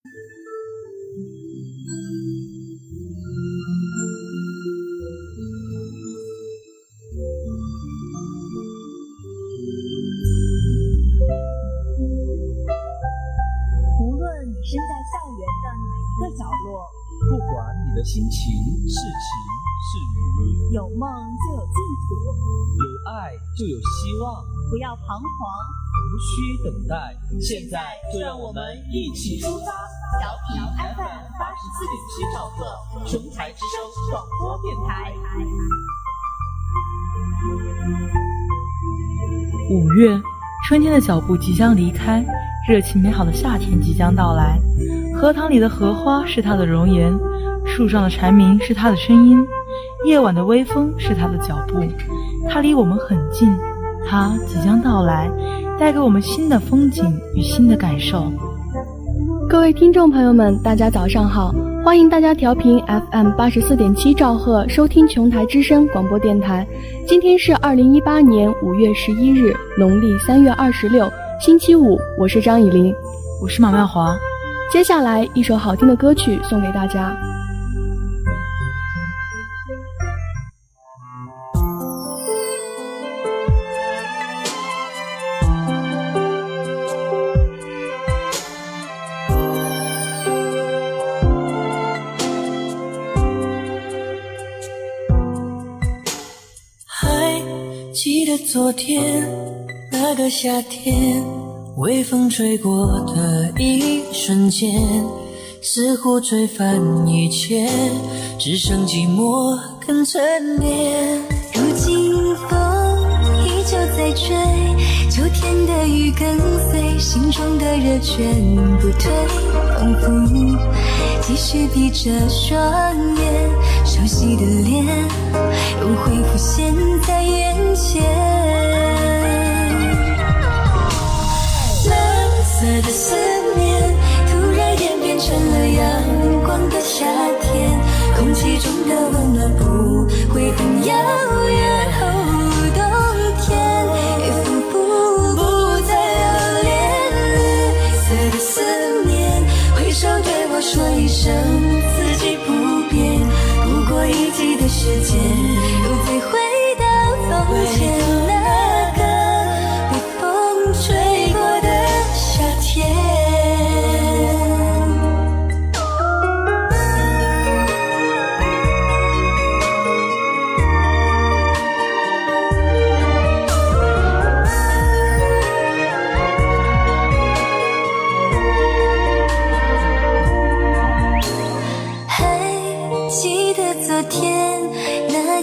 无论你身在校园的哪一个角落，不管你的心情是晴是雨，有梦就有净土，有爱就有希望，不要彷徨，无需等待。现在就让我们一起出发，调频 FM 八十四点七兆赫，雄才之声广播电台。五月，春天的脚步即将离开，热情美好的夏天即将到来。荷塘里的荷花是它的容颜，树上的蝉鸣是它的声音，夜晚的微风是它的脚步。它离我们很近，它即将到来，带给我们新的风景与新的感受。各位听众朋友们，大家早上好，欢迎大家调频 FM 八十四点七兆赫收听琼台之声广播电台。今天是二零一八年五月十一日，农历三月二十六，星期五。我是张以琳，我是马妙华。接下来一首好听的歌曲送给大家。夏天，微风吹过的一瞬间，似乎吹翻一切，只剩寂寞跟沉淀。如今风依旧在吹，秋天的雨跟随，心中的热全不退，仿佛继续闭着双眼，熟悉的脸又会浮现在眼前。色的思念突然演变成了阳光的夏天，空气中的温暖不会很遥远。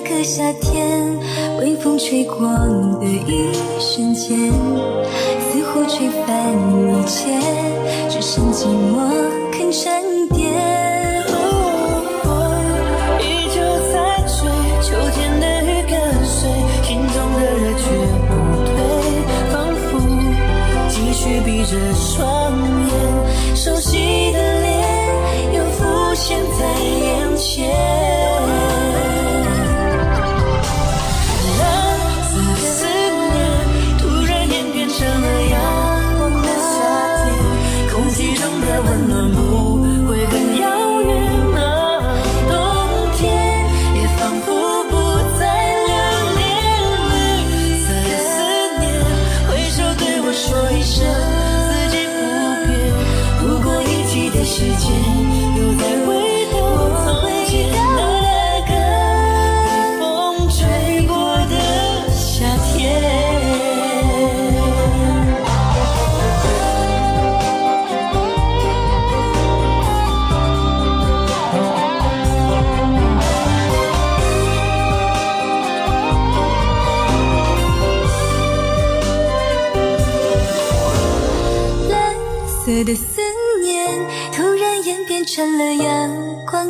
个夏天，微风吹过的一瞬间，似乎吹翻一切，只剩寂寞肯沉淀。风依旧在吹，秋天的雨跟随，心中的热却不退，仿佛继续闭着双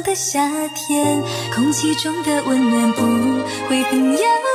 的夏天，空气中的温暖不会很遥远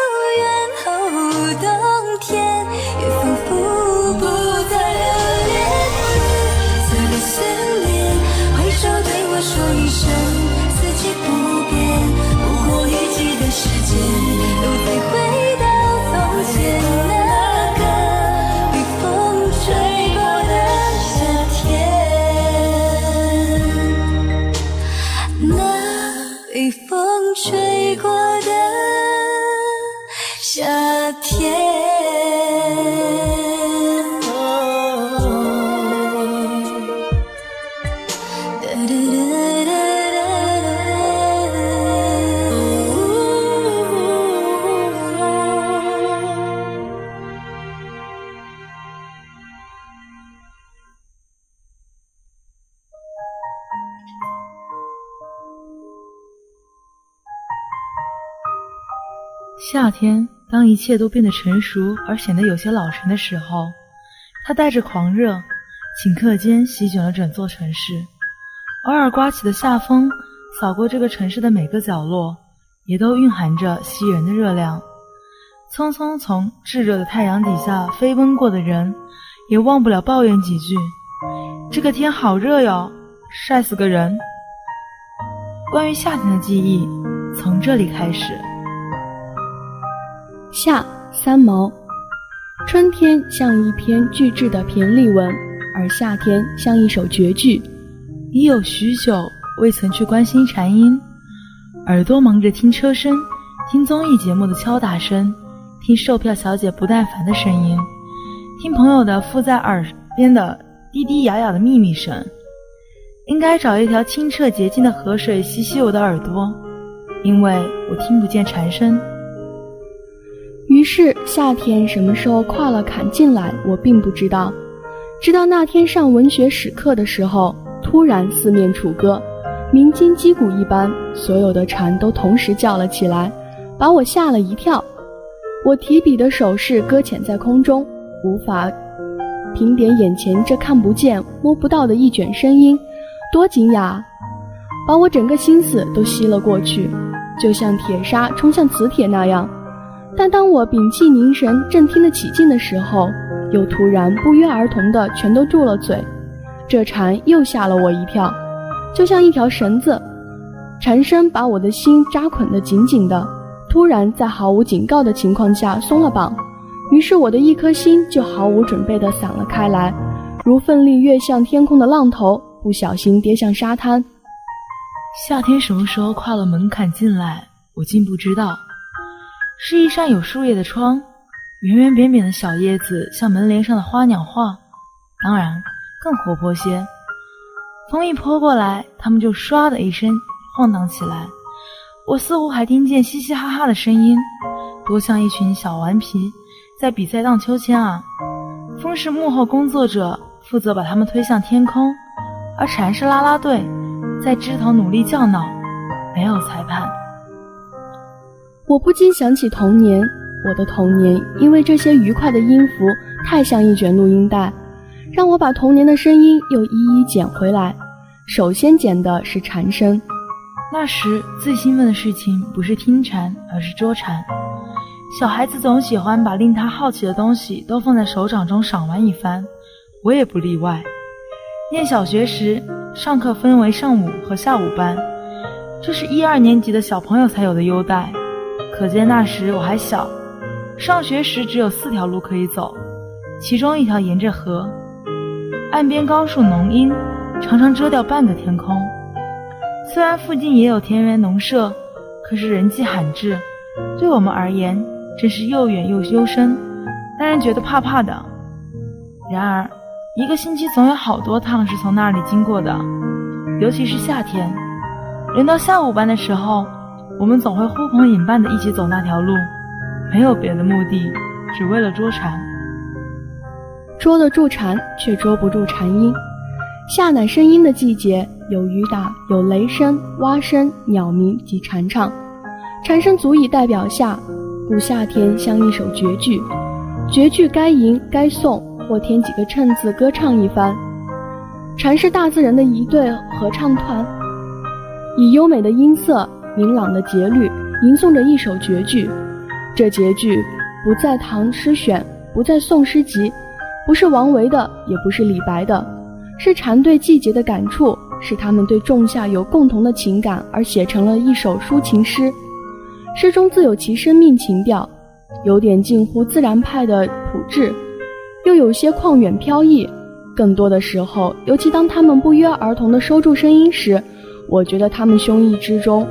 夏天，当一切都变得成熟而显得有些老成的时候，它带着狂热，顷刻间席卷了整座城市。偶尔刮起的夏风，扫过这个城市的每个角落，也都蕴含着吸人的热量。匆匆从炙热的太阳底下飞奔过的人，也忘不了抱怨几句：“这个天好热哟，晒死个人。”关于夏天的记忆，从这里开始。夏三毛，春天像一篇巨制的骈俪文，而夏天像一首绝句。已有许久未曾去关心蝉音，耳朵忙着听车声，听综艺节目的敲打声，听售票小姐不耐烦的声音，听朋友的附在耳边的低低哑哑的秘密声。应该找一条清澈洁净的河水洗洗我的耳朵，因为我听不见蝉声。于是夏天什么时候跨了坎进来，我并不知道。直到那天上文学史课的时候，突然四面楚歌，鸣金击鼓一般，所有的蝉都同时叫了起来，把我吓了一跳。我提笔的手势搁浅在空中，无法评点眼前这看不见、摸不到的一卷声音，多惊讶！把我整个心思都吸了过去，就像铁砂冲向磁铁那样。但当我屏气凝神，正听得起劲的时候，又突然不约而同的全都住了嘴。这蝉又吓了我一跳，就像一条绳子，蝉声把我的心扎捆得紧紧的，突然在毫无警告的情况下松了绑，于是我的一颗心就毫无准备地散了开来，如奋力跃向天空的浪头，不小心跌向沙滩。夏天什么时候跨了门槛进来，我竟不知道。是一扇有树叶的窗，圆圆扁扁的小叶子像门帘上的花鸟画，当然更活泼些。风一泼过来，它们就唰的一声晃荡起来。我似乎还听见嘻嘻哈哈的声音，多像一群小顽皮在比赛荡秋千啊！风是幕后工作者，负责把它们推向天空，而蝉是啦啦队，在枝头努力叫闹，没有裁判。我不禁想起童年，我的童年因为这些愉快的音符太像一卷录音带，让我把童年的声音又一一捡回来。首先捡的是蝉声，那时最兴奋的事情不是听蝉，而是捉蝉。小孩子总喜欢把令他好奇的东西都放在手掌中赏玩一番，我也不例外。念小学时，上课分为上午和下午班，这是一二年级的小朋友才有的优待。可见那时我还小，上学时只有四条路可以走，其中一条沿着河，岸边高树浓荫，常常遮掉半个天空。虽然附近也有田园农舍，可是人迹罕至，对我们而言真是又远又幽深，让人觉得怕怕的。然而，一个星期总有好多趟是从那里经过的，尤其是夏天，人到下午班的时候。我们总会呼朋引伴的一起走那条路，没有别的目的，只为了捉蝉。捉得住蝉，却捉不住蝉音。夏乃声音的季节，有雨打，有雷声、蛙声、鸟鸣及蝉唱。蝉声足以代表夏，故夏天像一首绝句。绝句该吟该颂，或添几个衬字歌唱一番。蝉是大自然的一对合唱团，以优美的音色。明朗的节律吟诵着一首绝句，这绝句不在《唐诗选》，不在《宋诗集》，不是王维的，也不是李白的，是蝉对季节的感触，是他们对仲夏有共同的情感而写成了一首抒情诗。诗中自有其生命情调，有点近乎自然派的朴质，又有些旷远飘逸。更多的时候，尤其当他们不约而同地收住声音时，我觉得他们胸臆之中。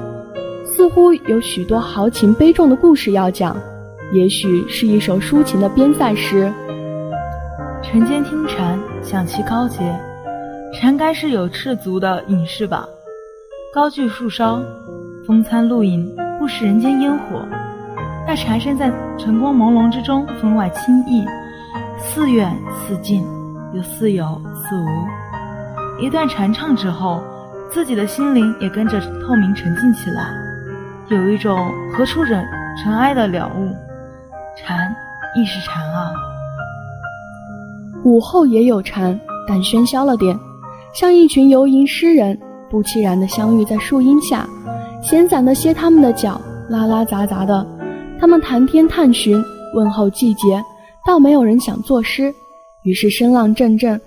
似乎有许多豪情悲壮的故事要讲，也许是一首抒情的边塞诗。晨间听蝉，响其高洁，蝉该是有赤足的隐士吧？高踞树梢，风餐露饮，不食人间烟火。那蝉声在晨光朦胧之中分外清逸，似远似近，又似有似无。一段蝉唱之后，自己的心灵也跟着透明沉静起来，有一种何处惹尘埃的了悟。蝉亦是蝉啊。午后也有蝉，但喧嚣了点，像一群游吟诗人，不期然的相遇在树荫下，闲散的歇他们的脚，拉拉杂杂的，他们谈天探寻，问候季节，倒没有人想作诗，于是声浪阵阵，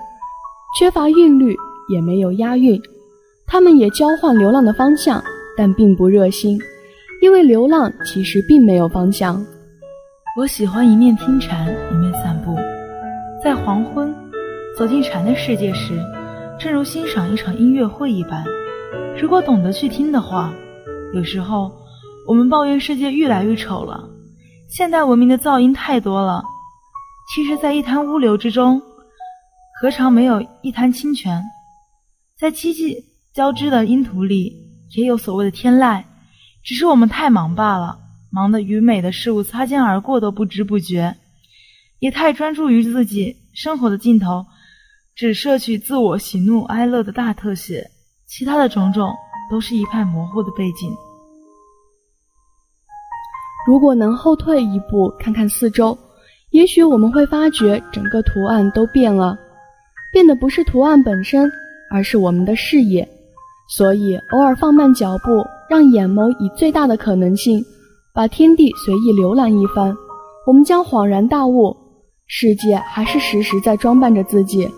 缺乏韵律，也没有押韵。他们也交换流浪的方向，但并不热心，因为流浪其实并没有方向。我喜欢一面听蝉，一面散步。在黄昏，走进蝉的世界时，正如欣赏一场音乐会一般。如果懂得去听的话，有时候我们抱怨世界越来越丑了，现代文明的噪音太多了。其实，在一滩污流之中，何尝没有一滩清泉？在萋萋交织的阴土里，也有所谓的天籁，只是我们太忙罢了。忙得与美的事物擦肩而过都不知不觉，也太专注于自己生活的尽头，只摄取自我喜怒哀乐的大特写，其他的种种都是一派模糊的背景。如果能后退一步，看看四周，也许我们会发觉整个图案都变了，变的不是图案本身，而是我们的视野。所以，偶尔放慢脚步，让眼眸以最大的可能性。把天地随意浏览一番，我们将恍然大悟：世界还是时时在装扮着自己。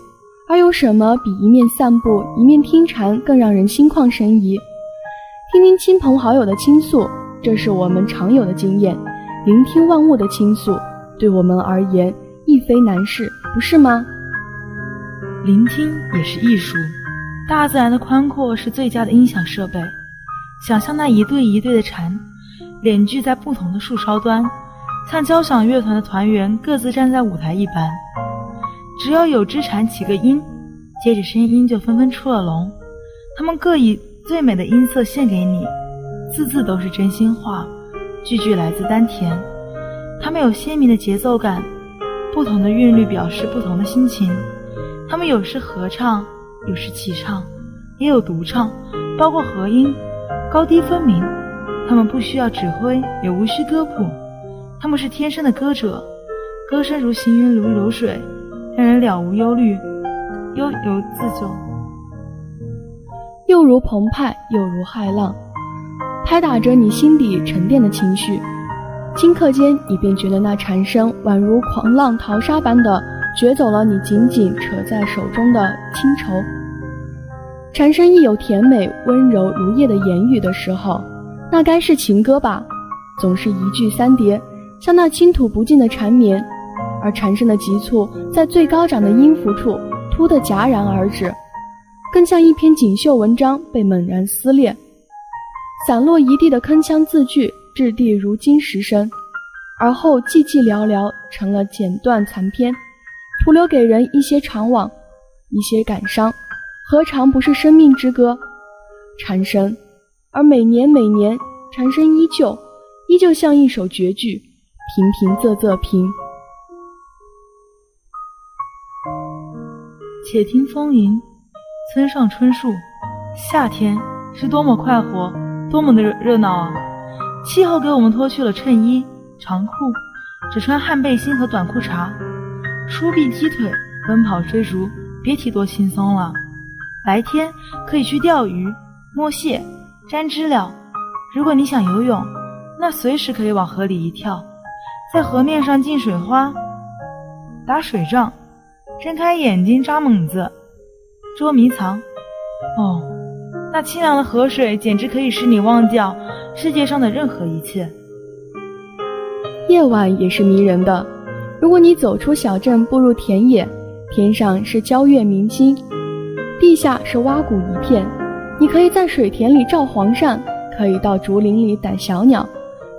而有什么比一面散步一面听蝉更让人心旷神怡？听听亲朋好友的倾诉，这是我们常有的经验。聆听万物的倾诉，对我们而言亦非难事，不是吗？聆听也是艺术。大自然的宽阔是最佳的音响设备。想象那一对一对的蝉。脸聚在不同的树梢端，像交响乐团的团员各自站在舞台一般。只要有只蝉起个音，接着声音就纷纷出了笼。他们各以最美的音色献给你，字字都是真心话，句句来自丹田。他们有鲜明的节奏感，不同的韵律表示不同的心情。他们有时合唱，有时齐唱，也有独唱，包括和音，高低分明。他们不需要指挥，也无需歌谱，他们是天生的歌者，歌声如行云如流水，让人了无忧虑，悠游自救，又如澎湃，又如骇浪，拍打着你心底沉淀的情绪。顷刻间，你便觉得那蝉声宛如狂浪淘沙般的掘走了你紧紧扯在手中的清愁。蝉声亦有甜美温柔如叶的言语的时候。那该是情歌吧，总是一句三叠，像那倾吐不尽的缠绵，而蝉声的急促在最高涨的音符处突的戛然而止，更像一篇锦绣文章被猛然撕裂，散落一地的铿锵字句掷地如金石声，而后寂寂寥寥成了剪断残篇，徒留给人一些怅惘，一些感伤，何尝不是生命之歌？蝉声。而每年每年，蝉声依旧，依旧像一首绝句，平平仄仄平。且听风吟，村上春树。夏天是多么快活，多么的热热闹啊！气候给我们脱去了衬衣长裤，只穿汗背心和短裤衩，舒臂踢腿，奔跑追逐，别提多轻松了。白天可以去钓鱼、摸蟹。粘知了，如果你想游泳，那随时可以往河里一跳，在河面上进水花、打水仗、睁开眼睛扎猛子、捉迷藏。哦，那清凉的河水简直可以使你忘掉世界上的任何一切。夜晚也是迷人的，如果你走出小镇，步入田野，天上是皎月明星，地下是蛙谷一片。你可以在水田里照黄鳝，可以到竹林里逮小鸟，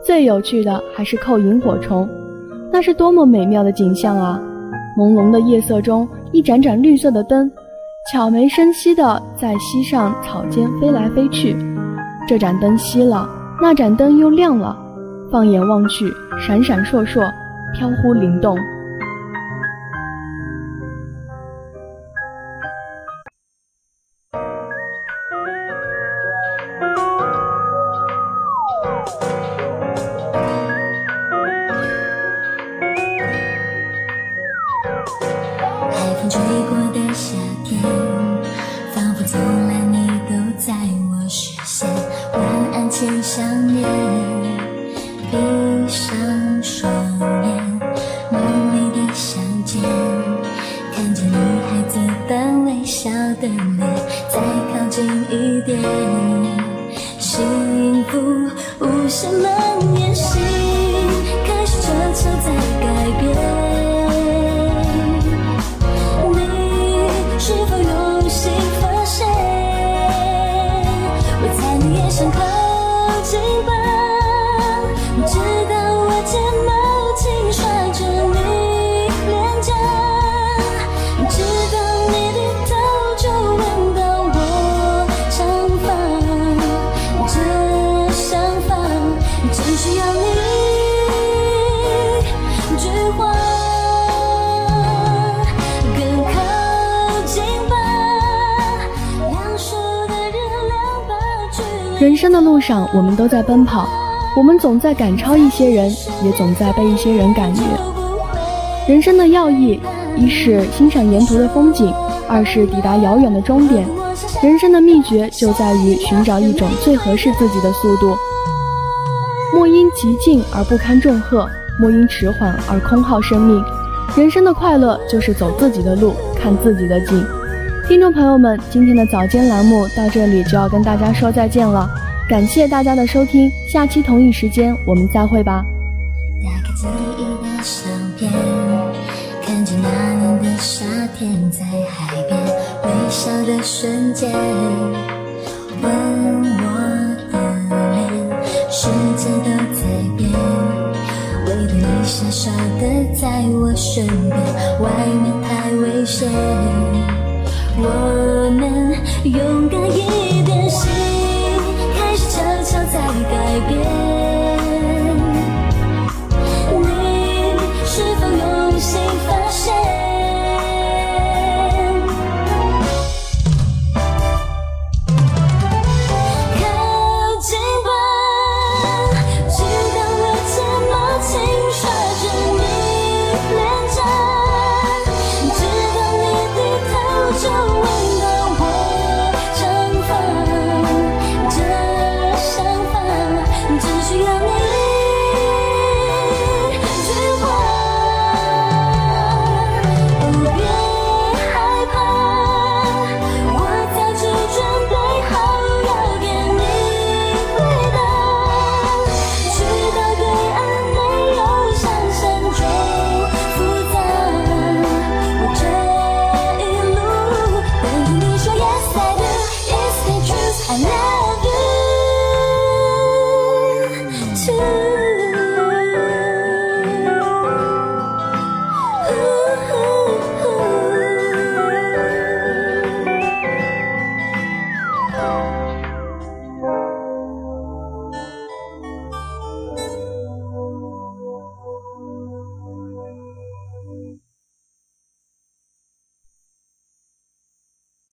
最有趣的还是扣萤火虫，那是多么美妙的景象啊！朦胧的夜色中，一盏盏绿色的灯，悄没声息地在溪上草间飞来飞去。这盏灯熄了，那盏灯又亮了，放眼望去，闪闪烁烁，飘忽灵动。想靠近吧生的路上，我们都在奔跑，我们总在赶超一些人，也总在被一些人赶越。人生的要义，一是欣赏沿途的风景，二是抵达遥远的终点。人生的秘诀就在于寻找一种最合适自己的速度。莫因急进而不堪重荷，莫因迟缓而空耗生命。人生的快乐就是走自己的路，看自己的景。听众朋友们，今天的早间栏目到这里就要跟大家说再见了，感谢大家的收听，下期同一时间我们再会吧。打开记忆的相片，看见那年的夏天，在海边微笑的瞬间，吻我的脸，世界都在变，唯独你傻傻的在我身边，外面太危险。我们勇敢一点，